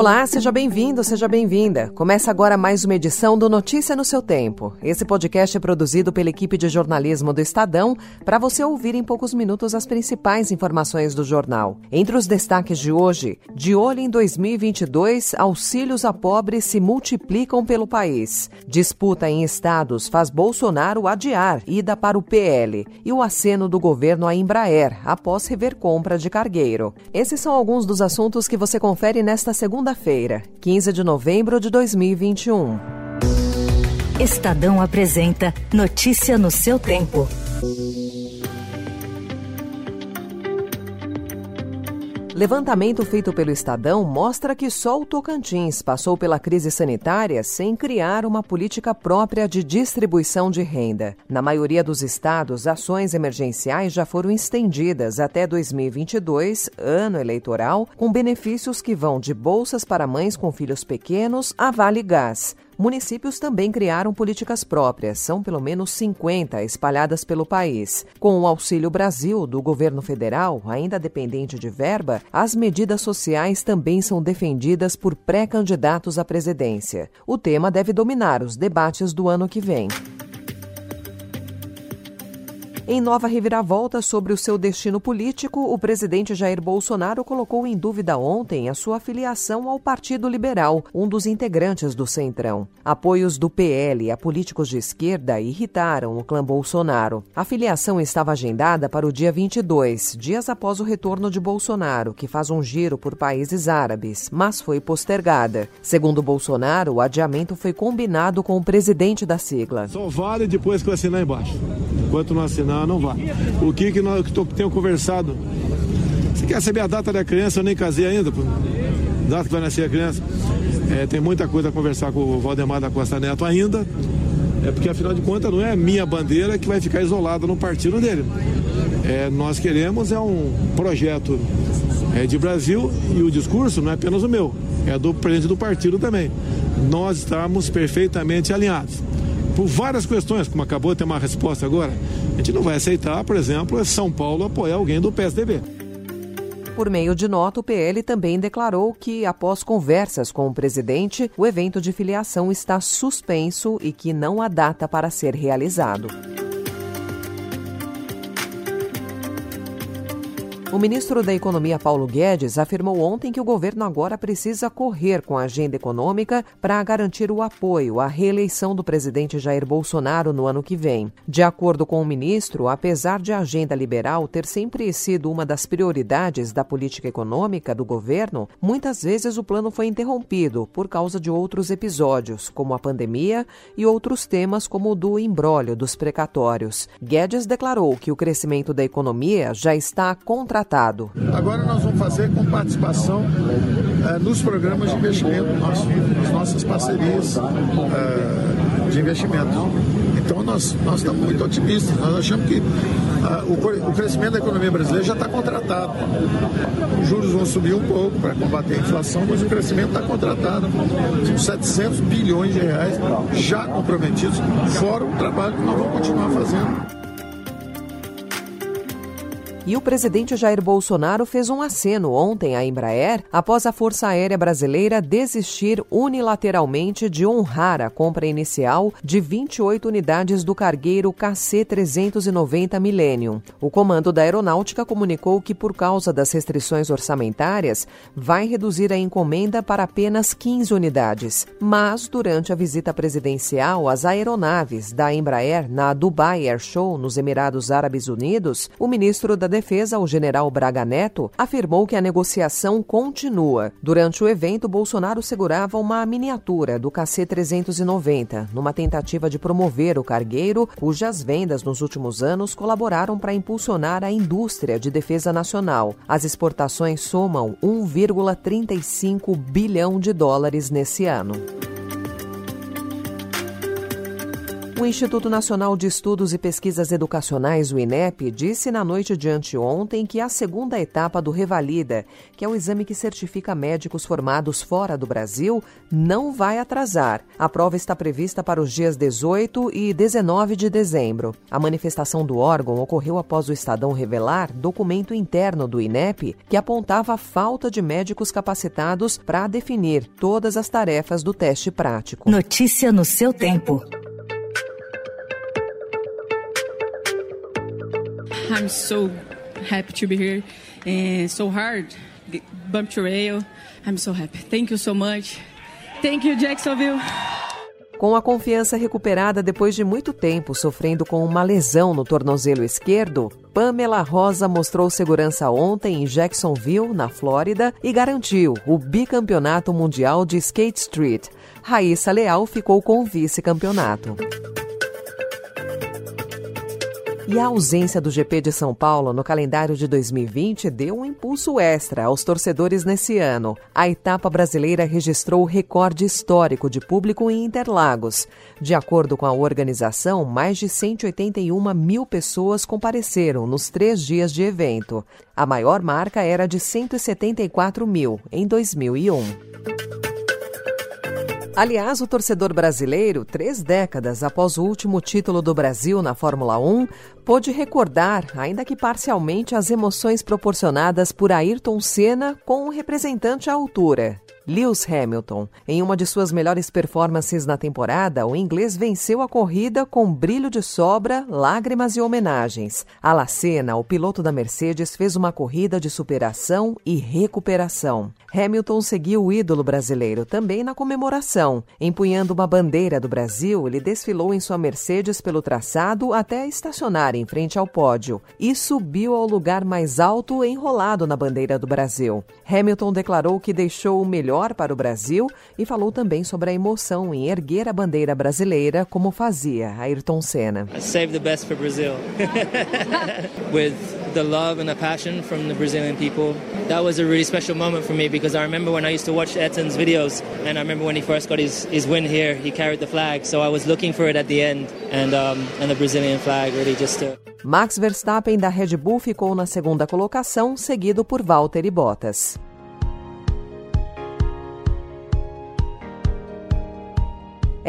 Olá, seja bem-vindo, seja bem-vinda. Começa agora mais uma edição do Notícia no seu tempo. Esse podcast é produzido pela equipe de jornalismo do Estadão para você ouvir em poucos minutos as principais informações do jornal. Entre os destaques de hoje, de olho em 2022, auxílios a pobres se multiplicam pelo país. Disputa em estados faz Bolsonaro adiar ida para o PL e o aceno do governo à Embraer após rever compra de cargueiro. Esses são alguns dos assuntos que você confere nesta segunda segunda-feira, 15 de novembro de 2021. Estadão apresenta Notícia no seu tempo. Levantamento feito pelo Estadão mostra que só o Tocantins passou pela crise sanitária sem criar uma política própria de distribuição de renda. Na maioria dos estados, ações emergenciais já foram estendidas até 2022, ano eleitoral, com benefícios que vão de bolsas para mães com filhos pequenos a Vale Gás. Municípios também criaram políticas próprias, são pelo menos 50 espalhadas pelo país. Com o Auxílio Brasil do governo federal, ainda dependente de verba, as medidas sociais também são defendidas por pré-candidatos à presidência. O tema deve dominar os debates do ano que vem. Em nova reviravolta sobre o seu destino político, o presidente Jair Bolsonaro colocou em dúvida ontem a sua filiação ao Partido Liberal, um dos integrantes do Centrão. Apoios do PL a políticos de esquerda irritaram o clã Bolsonaro. A filiação estava agendada para o dia 22, dias após o retorno de Bolsonaro, que faz um giro por países árabes, mas foi postergada. Segundo Bolsonaro, o adiamento foi combinado com o presidente da sigla. Só vale depois que eu assinar embaixo. Enquanto não assinar, não, vá. O que que, nós, que tô, tenho conversado? Você quer saber a data da criança? Eu nem casei ainda, pô. Data que vai nascer a criança. É, tem muita coisa a conversar com o Valdemar da Costa Neto ainda. É porque, afinal de contas, não é a minha bandeira que vai ficar isolada no partido dele. É, nós queremos é um projeto é, de Brasil e o discurso não é apenas o meu, é do presidente do partido também. Nós estamos perfeitamente alinhados por várias questões, como acabou de ter uma resposta agora. A gente não vai aceitar, por exemplo, São Paulo apoiar alguém do PSDB. Por meio de nota, o PL também declarou que, após conversas com o presidente, o evento de filiação está suspenso e que não há data para ser realizado. O ministro da Economia Paulo Guedes afirmou ontem que o governo agora precisa correr com a agenda econômica para garantir o apoio à reeleição do presidente Jair Bolsonaro no ano que vem. De acordo com o ministro, apesar de a agenda liberal ter sempre sido uma das prioridades da política econômica do governo, muitas vezes o plano foi interrompido por causa de outros episódios, como a pandemia e outros temas como o do embrólio dos precatórios. Guedes declarou que o crescimento da economia já está contra Agora nós vamos fazer com participação uh, nos programas de investimento, nas nossas parcerias uh, de investimento. Então nós, nós estamos muito otimistas, nós achamos que uh, o, o, crescimento da economia brasileira já está contratado. Os juros vão subir um pouco para combater a inflação, mas o crescimento está contratado. São 700 bilhões de reais já comprometidos, fora o trabalho que nós vamos continuar fazendo. E o presidente Jair Bolsonaro fez um aceno ontem à Embraer após a Força Aérea Brasileira desistir unilateralmente de honrar a compra inicial de 28 unidades do cargueiro KC-390 Millennium. O comando da aeronáutica comunicou que, por causa das restrições orçamentárias, vai reduzir a encomenda para apenas 15 unidades. Mas, durante a visita presidencial às aeronaves da Embraer na Dubai Air Show, nos Emirados Árabes Unidos, o ministro da Defesa, o general Braga Neto, afirmou que a negociação continua. Durante o evento, Bolsonaro segurava uma miniatura do KC-390, numa tentativa de promover o cargueiro, cujas vendas nos últimos anos colaboraram para impulsionar a indústria de defesa nacional. As exportações somam 1,35 bilhão de dólares nesse ano. O Instituto Nacional de Estudos e Pesquisas Educacionais, o INEP, disse na noite de anteontem que a segunda etapa do Revalida, que é o exame que certifica médicos formados fora do Brasil, não vai atrasar. A prova está prevista para os dias 18 e 19 de dezembro. A manifestação do órgão ocorreu após o Estadão revelar documento interno do INEP que apontava a falta de médicos capacitados para definir todas as tarefas do teste prático. Notícia no seu tempo. I'm so happy to be here. And so hard, bump to rail. I'm so happy. Thank you so much. Thank you, Jacksonville. Com a confiança recuperada depois de muito tempo sofrendo com uma lesão no tornozelo esquerdo, Pamela Rosa mostrou segurança ontem em Jacksonville, na Flórida, e garantiu o bicampeonato mundial de Skate Street. Raíssa Leal ficou com o vice-campeonato. E a ausência do GP de São Paulo no calendário de 2020 deu um impulso extra aos torcedores nesse ano. A etapa brasileira registrou recorde histórico de público em Interlagos. De acordo com a organização, mais de 181 mil pessoas compareceram nos três dias de evento. A maior marca era de 174 mil em 2001. Aliás, o torcedor brasileiro, três décadas após o último título do Brasil na Fórmula 1, pôde recordar, ainda que parcialmente, as emoções proporcionadas por Ayrton Senna com um representante à altura. Lewis Hamilton. Em uma de suas melhores performances na temporada, o inglês venceu a corrida com brilho de sobra, lágrimas e homenagens. A Lacena, o piloto da Mercedes, fez uma corrida de superação e recuperação. Hamilton seguiu o ídolo brasileiro também na comemoração. Empunhando uma bandeira do Brasil, ele desfilou em sua Mercedes pelo traçado até estacionar em frente ao pódio e subiu ao lugar mais alto enrolado na bandeira do Brasil. Hamilton declarou que deixou o melhor para o Brasil e falou também sobre a emoção em erguer a bandeira brasileira como fazia Ayrton Senna. Save the best for Brazil. With the love and the passion from the Brazilian people. That was a really special moment for me because I remember when I used to watch Ayrton's videos and I remember when he first got his, his win here, he carried the flag. So I was looking for it at the end and, um, and the Brazilian flag really just stood. Max Verstappen da Red Bull ficou na segunda colocação, seguido por Valtteri Bottas.